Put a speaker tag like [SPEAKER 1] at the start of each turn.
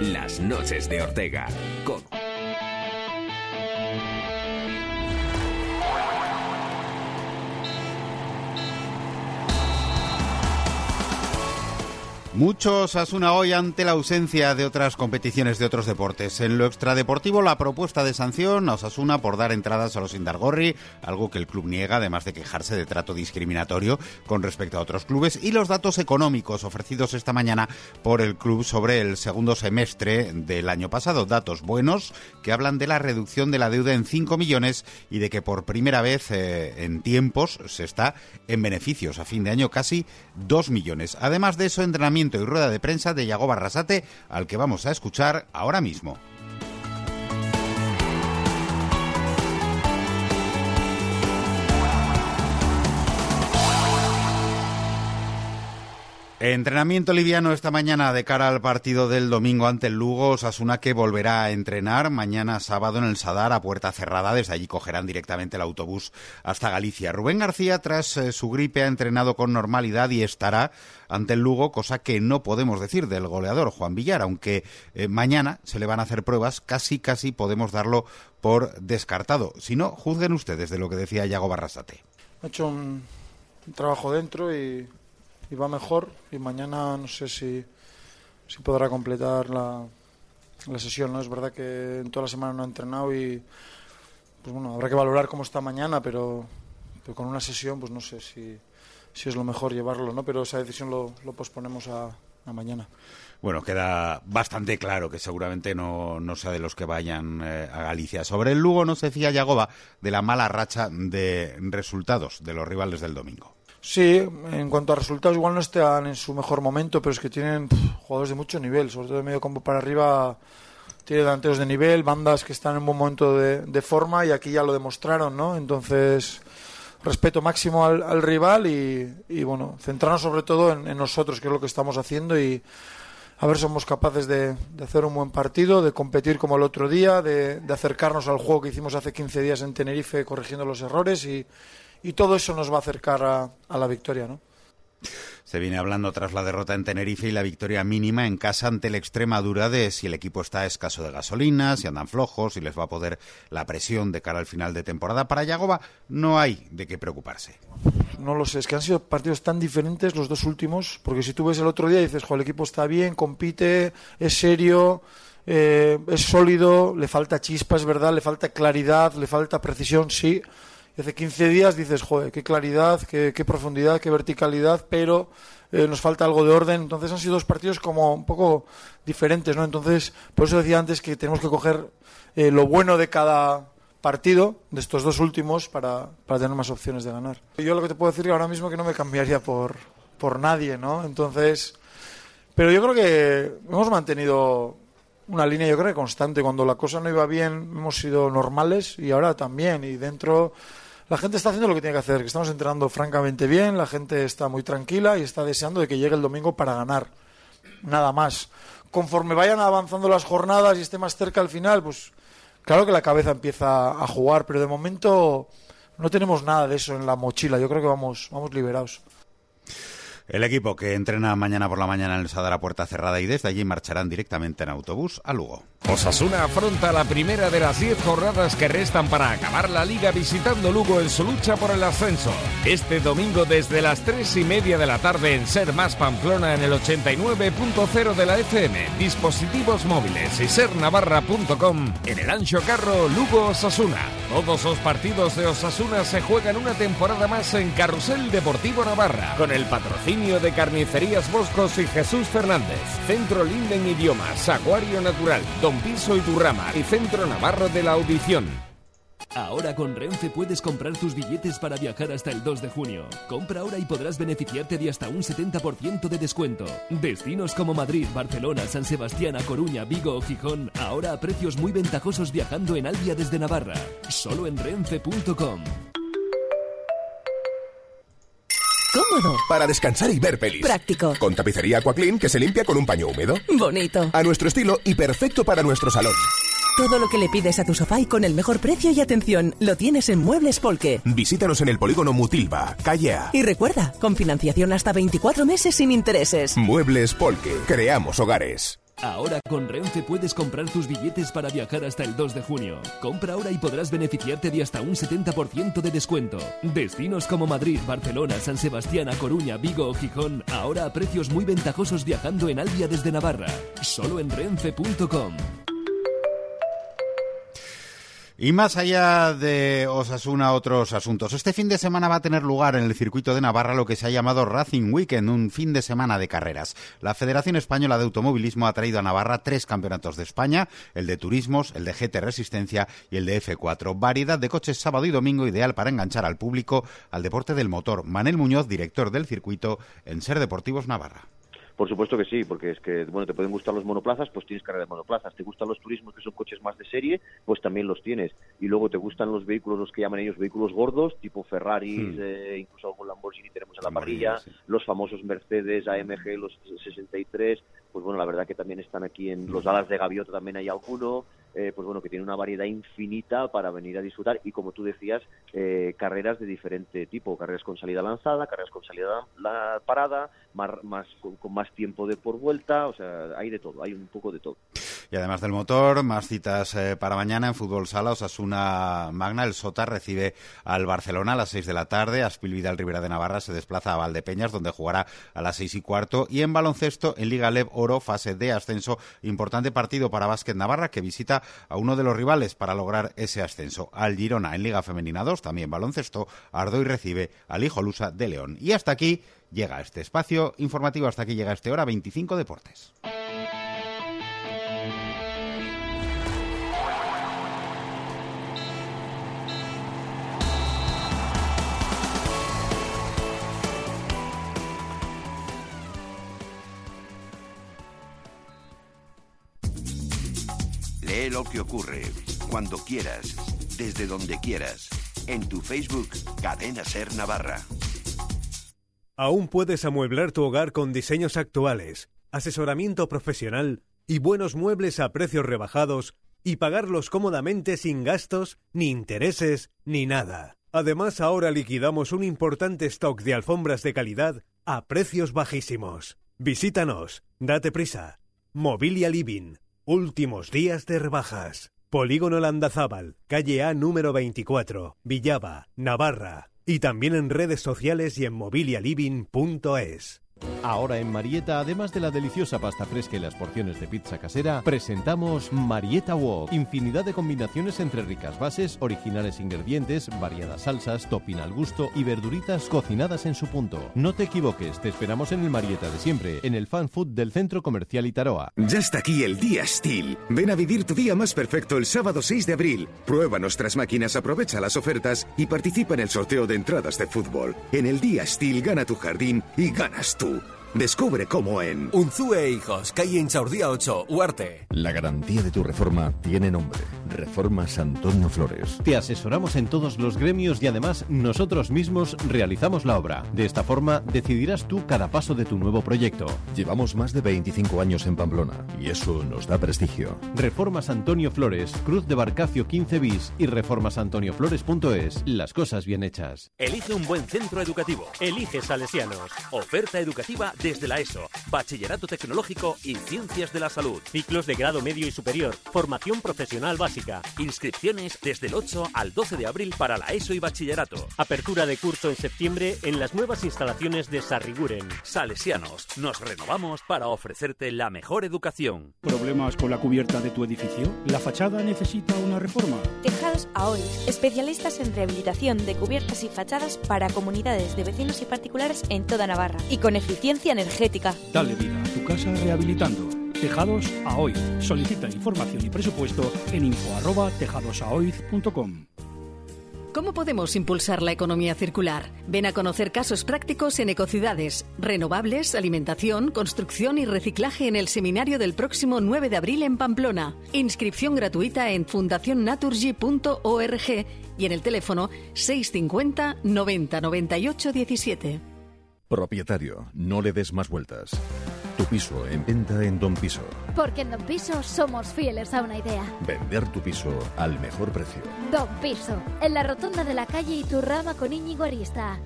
[SPEAKER 1] Las noches de Ortega. Con
[SPEAKER 2] Muchos Asuna hoy ante la ausencia de otras competiciones de otros deportes. En lo extradeportivo, la propuesta de sanción a Osasuna por dar entradas a los Indargorri, algo que el club niega, además de quejarse de trato discriminatorio con respecto a otros clubes, y los datos económicos ofrecidos esta mañana por el club sobre el segundo semestre del año pasado. Datos buenos que hablan de la reducción de la deuda en 5 millones y de que por primera vez eh, en tiempos se está en beneficios. A fin de año casi 2 millones. Además de eso, entrenamiento y rueda de prensa de Yago Barrasate, al que vamos a escuchar ahora mismo. Entrenamiento liviano esta mañana de cara al partido del domingo ante el Lugo. Osasuna que volverá a entrenar mañana sábado en el Sadar a puerta cerrada. Desde allí cogerán directamente el autobús hasta Galicia. Rubén García, tras eh, su gripe, ha entrenado con normalidad y estará ante el Lugo, cosa que no podemos decir del goleador Juan Villar, aunque eh, mañana se le van a hacer pruebas, casi casi podemos darlo por descartado. Si no, juzguen ustedes de lo que decía Yago Barrasate.
[SPEAKER 3] Ha hecho un trabajo dentro y y va mejor y mañana no sé si, si podrá completar la, la sesión. ¿no? Es verdad que en toda la semana no ha entrenado y pues bueno, habrá que valorar cómo está mañana, pero, pero con una sesión pues no sé si, si es lo mejor llevarlo, ¿no? pero esa decisión lo, lo posponemos a, a mañana
[SPEAKER 2] bueno, queda bastante claro que seguramente no, no sea de los que vayan eh, a Galicia. Sobre el Lugo no se decía Yagoba de la mala racha de resultados de los rivales del domingo.
[SPEAKER 3] Sí, en cuanto a resultados igual no están en su mejor momento, pero es que tienen jugadores de mucho nivel, sobre todo de medio campo para arriba tiene delanteros de nivel, bandas que están en buen momento de, forma y aquí ya lo demostraron, ¿no? Entonces, respeto máximo al, rival y, bueno, centrarnos sobre todo en, nosotros, que es lo que estamos haciendo y a ver si somos capaces de, hacer un buen partido, de competir como el otro día, de, de acercarnos al juego que hicimos hace 15 días en Tenerife corrigiendo los errores y y todo eso nos va a acercar a, la victoria, ¿no?
[SPEAKER 2] Se viene hablando tras la derrota en Tenerife y la victoria mínima en casa ante la Extremadura de si el equipo está escaso de gasolina, si andan flojos, si les va a poder la presión de cara al final de temporada. Para Yagoba no hay de qué preocuparse.
[SPEAKER 3] No lo sé, es que han sido partidos tan diferentes los dos últimos, porque si tú ves el otro día y dices, el equipo está bien, compite, es serio, eh, es sólido, le falta chispa, es verdad, le falta claridad, le falta precisión, sí hace 15 días dices, joder, qué claridad, qué, profundidad, qué verticalidad, pero eh, nos falta algo de orden. Entonces han sido dos partidos como un poco diferentes, ¿no? Entonces, por eso decía antes que tenemos que coger eh, lo bueno de cada partido, de estos dos últimos, para, para tener más opciones de ganar. Yo lo que te puedo decir ahora mismo es que no me cambiaría por, por nadie, ¿no? Entonces, pero yo creo que hemos mantenido una línea yo creo constante cuando la cosa no iba bien hemos sido normales y ahora también y dentro la gente está haciendo lo que tiene que hacer, que estamos entrenando francamente bien, la gente está muy tranquila y está deseando de que llegue el domingo para ganar. Nada más. Conforme vayan avanzando las jornadas y esté más cerca al final, pues claro que la cabeza empieza a jugar, pero de momento no tenemos nada de eso en la mochila. Yo creo que vamos, vamos liberados.
[SPEAKER 2] El equipo que entrena mañana por la mañana en el Sadar a puerta cerrada y desde allí marcharán directamente en autobús a Lugo.
[SPEAKER 1] Osasuna afronta la primera de las 10 jornadas que restan para acabar la liga visitando Lugo en su lucha por el ascenso. Este domingo desde las 3 y media de la tarde en Ser Más Pamplona en el 89.0 de la FM, dispositivos móviles y sernavarra.com en el ancho carro Lugo Osasuna. Todos los partidos de Osasuna se juegan una temporada más en Carrusel Deportivo Navarra con el patrocinio de Carnicerías Boscos y Jesús Fernández. Centro Linden Idiomas, Acuario Natural, Don Piso y Turrama y Centro Navarro de la Audición.
[SPEAKER 4] Ahora con Renfe puedes comprar tus billetes para viajar hasta el 2 de junio. Compra ahora y podrás beneficiarte de hasta un 70% de descuento. Destinos como Madrid, Barcelona, San Sebastián, A Coruña, Vigo o Gijón, ahora a precios muy ventajosos viajando en Albia desde Navarra. Solo en renfe.com.
[SPEAKER 5] Cómodo.
[SPEAKER 6] Para descansar y ver pelis.
[SPEAKER 5] Práctico.
[SPEAKER 6] Con tapicería Aquaclean que se limpia con un paño húmedo.
[SPEAKER 5] Bonito.
[SPEAKER 6] A nuestro estilo y perfecto para nuestro salón.
[SPEAKER 5] Todo lo que le pides a tu sofá y con el mejor precio y atención lo tienes en Muebles Polque.
[SPEAKER 6] Visítanos en el polígono Mutilva, calle
[SPEAKER 5] Y recuerda, con financiación hasta 24 meses sin intereses.
[SPEAKER 6] Muebles Polque. Creamos hogares.
[SPEAKER 4] Ahora con Renfe puedes comprar tus billetes para viajar hasta el 2 de junio. Compra ahora y podrás beneficiarte de hasta un 70% de descuento. Destinos como Madrid, Barcelona, San Sebastián, A Coruña, Vigo o Gijón, ahora a precios muy ventajosos viajando en Albia desde Navarra. Solo en renfe.com.
[SPEAKER 2] Y más allá de Osasuna, otros asuntos. Este fin de semana va a tener lugar en el circuito de Navarra lo que se ha llamado Racing Weekend, un fin de semana de carreras. La Federación Española de Automovilismo ha traído a Navarra tres campeonatos de España, el de turismos, el de GT Resistencia y el de F4. Variedad de coches sábado y domingo ideal para enganchar al público al deporte del motor. Manel Muñoz, director del circuito en Ser Deportivos Navarra.
[SPEAKER 7] Por supuesto que sí, porque es que, bueno, te pueden gustar los monoplazas, pues tienes carrera de monoplazas. Te gustan los turismos, que son coches más de serie, pues también los tienes. Y luego te gustan los vehículos, los que llaman ellos vehículos gordos, tipo Ferraris, eh, incluso algún Lamborghini tenemos en la parrilla, los famosos Mercedes AMG, los 63, pues bueno, la verdad que también están aquí en los alas de gaviota, también hay alguno, eh, pues bueno, que tiene una variedad infinita para venir a disfrutar y como tú decías, eh, carreras de diferente tipo, carreras con salida lanzada, carreras con salida parada, más, más con más tiempo de por vuelta, o sea, hay de todo, hay un poco de todo.
[SPEAKER 2] Y además del motor, más citas eh, para mañana en fútbol sala. Osasuna Magna, el Sota, recibe al Barcelona a las 6 de la tarde. Aspil Vidal Rivera de Navarra se desplaza a Valdepeñas, donde jugará a las seis y cuarto. Y en baloncesto, en Liga Lev Oro, fase de ascenso. Importante partido para Básquet Navarra, que visita a uno de los rivales para lograr ese ascenso. Al Girona en Liga Femenina 2, también baloncesto. Ardoy recibe al Hijolusa de León. Y hasta aquí llega este espacio informativo. Hasta aquí llega este hora 25 Deportes.
[SPEAKER 8] Lo que ocurre, cuando quieras, desde donde quieras, en tu Facebook Cadena Ser Navarra.
[SPEAKER 9] Aún puedes amueblar tu hogar con diseños actuales, asesoramiento profesional y buenos muebles a precios rebajados y pagarlos cómodamente sin gastos, ni intereses, ni nada. Además, ahora liquidamos un importante stock de alfombras de calidad a precios bajísimos. Visítanos, date prisa. Mobilia Living. Últimos días de rebajas. Polígono Landazábal, calle A número 24, Villaba, Navarra. Y también en redes sociales y en mobilialiving.es.
[SPEAKER 10] Ahora en Marieta, además de la deliciosa pasta fresca y las porciones de pizza casera, presentamos Marieta Wok. Infinidad de combinaciones entre ricas bases, originales ingredientes, variadas salsas, topping al gusto y verduritas cocinadas en su punto. No te equivoques, te esperamos en el Marieta de siempre, en el fan food del Centro Comercial Itaroa.
[SPEAKER 11] Ya está aquí el Día Steel. Ven a vivir tu día más perfecto el sábado 6 de abril. Prueba nuestras máquinas, aprovecha las ofertas y participa en el sorteo de entradas de fútbol. En el Día Steel gana tu jardín y ganas tú. Neto. Descubre cómo en
[SPEAKER 12] Unzue Hijos, calle Inchaurdía 8, Huarte.
[SPEAKER 13] La garantía de tu reforma tiene nombre. Reformas Antonio Flores.
[SPEAKER 10] Te asesoramos en todos los gremios y además nosotros mismos realizamos la obra. De esta forma decidirás tú cada paso de tu nuevo proyecto.
[SPEAKER 13] Llevamos más de 25 años en Pamplona y eso nos da prestigio.
[SPEAKER 10] Reformas Antonio Flores, Cruz de Barcacio 15 bis y reformasantonioflores.es. Las cosas bien hechas.
[SPEAKER 14] Elige un buen centro educativo. Elige Salesianos. Oferta educativa desde la ESO, Bachillerato Tecnológico y Ciencias de la Salud.
[SPEAKER 15] Ciclos de grado medio y superior. Formación profesional básica.
[SPEAKER 14] Inscripciones desde el 8 al 12 de abril para la ESO y Bachillerato.
[SPEAKER 15] Apertura de curso en septiembre en las nuevas instalaciones de Sarriguren.
[SPEAKER 14] Salesianos, nos renovamos para ofrecerte la mejor educación.
[SPEAKER 16] ¿Problemas con la cubierta de tu edificio? ¿La fachada necesita una reforma?
[SPEAKER 17] Tejados Aoiz, especialistas en rehabilitación de cubiertas y fachadas para comunidades de vecinos y particulares en toda Navarra y con eficiencia energética.
[SPEAKER 16] Dale vida a tu casa rehabilitando. Tejados Aoiz. Solicita información y presupuesto en info@tejadosaoiz.com.
[SPEAKER 18] ¿Cómo podemos impulsar la economía circular? Ven a conocer casos prácticos en ecocidades, renovables, alimentación, construcción y reciclaje en el seminario del próximo 9 de abril en Pamplona. Inscripción gratuita en fundacionnaturgy.org y en el teléfono 650 90 98 17.
[SPEAKER 13] Propietario, no le des más vueltas. Tu piso en venta en Don Piso.
[SPEAKER 19] Porque en Don Piso somos fieles a una idea.
[SPEAKER 13] Vender tu piso al mejor precio.
[SPEAKER 19] Don Piso, en la rotonda de la calle Iturrama con Íñigo Arista.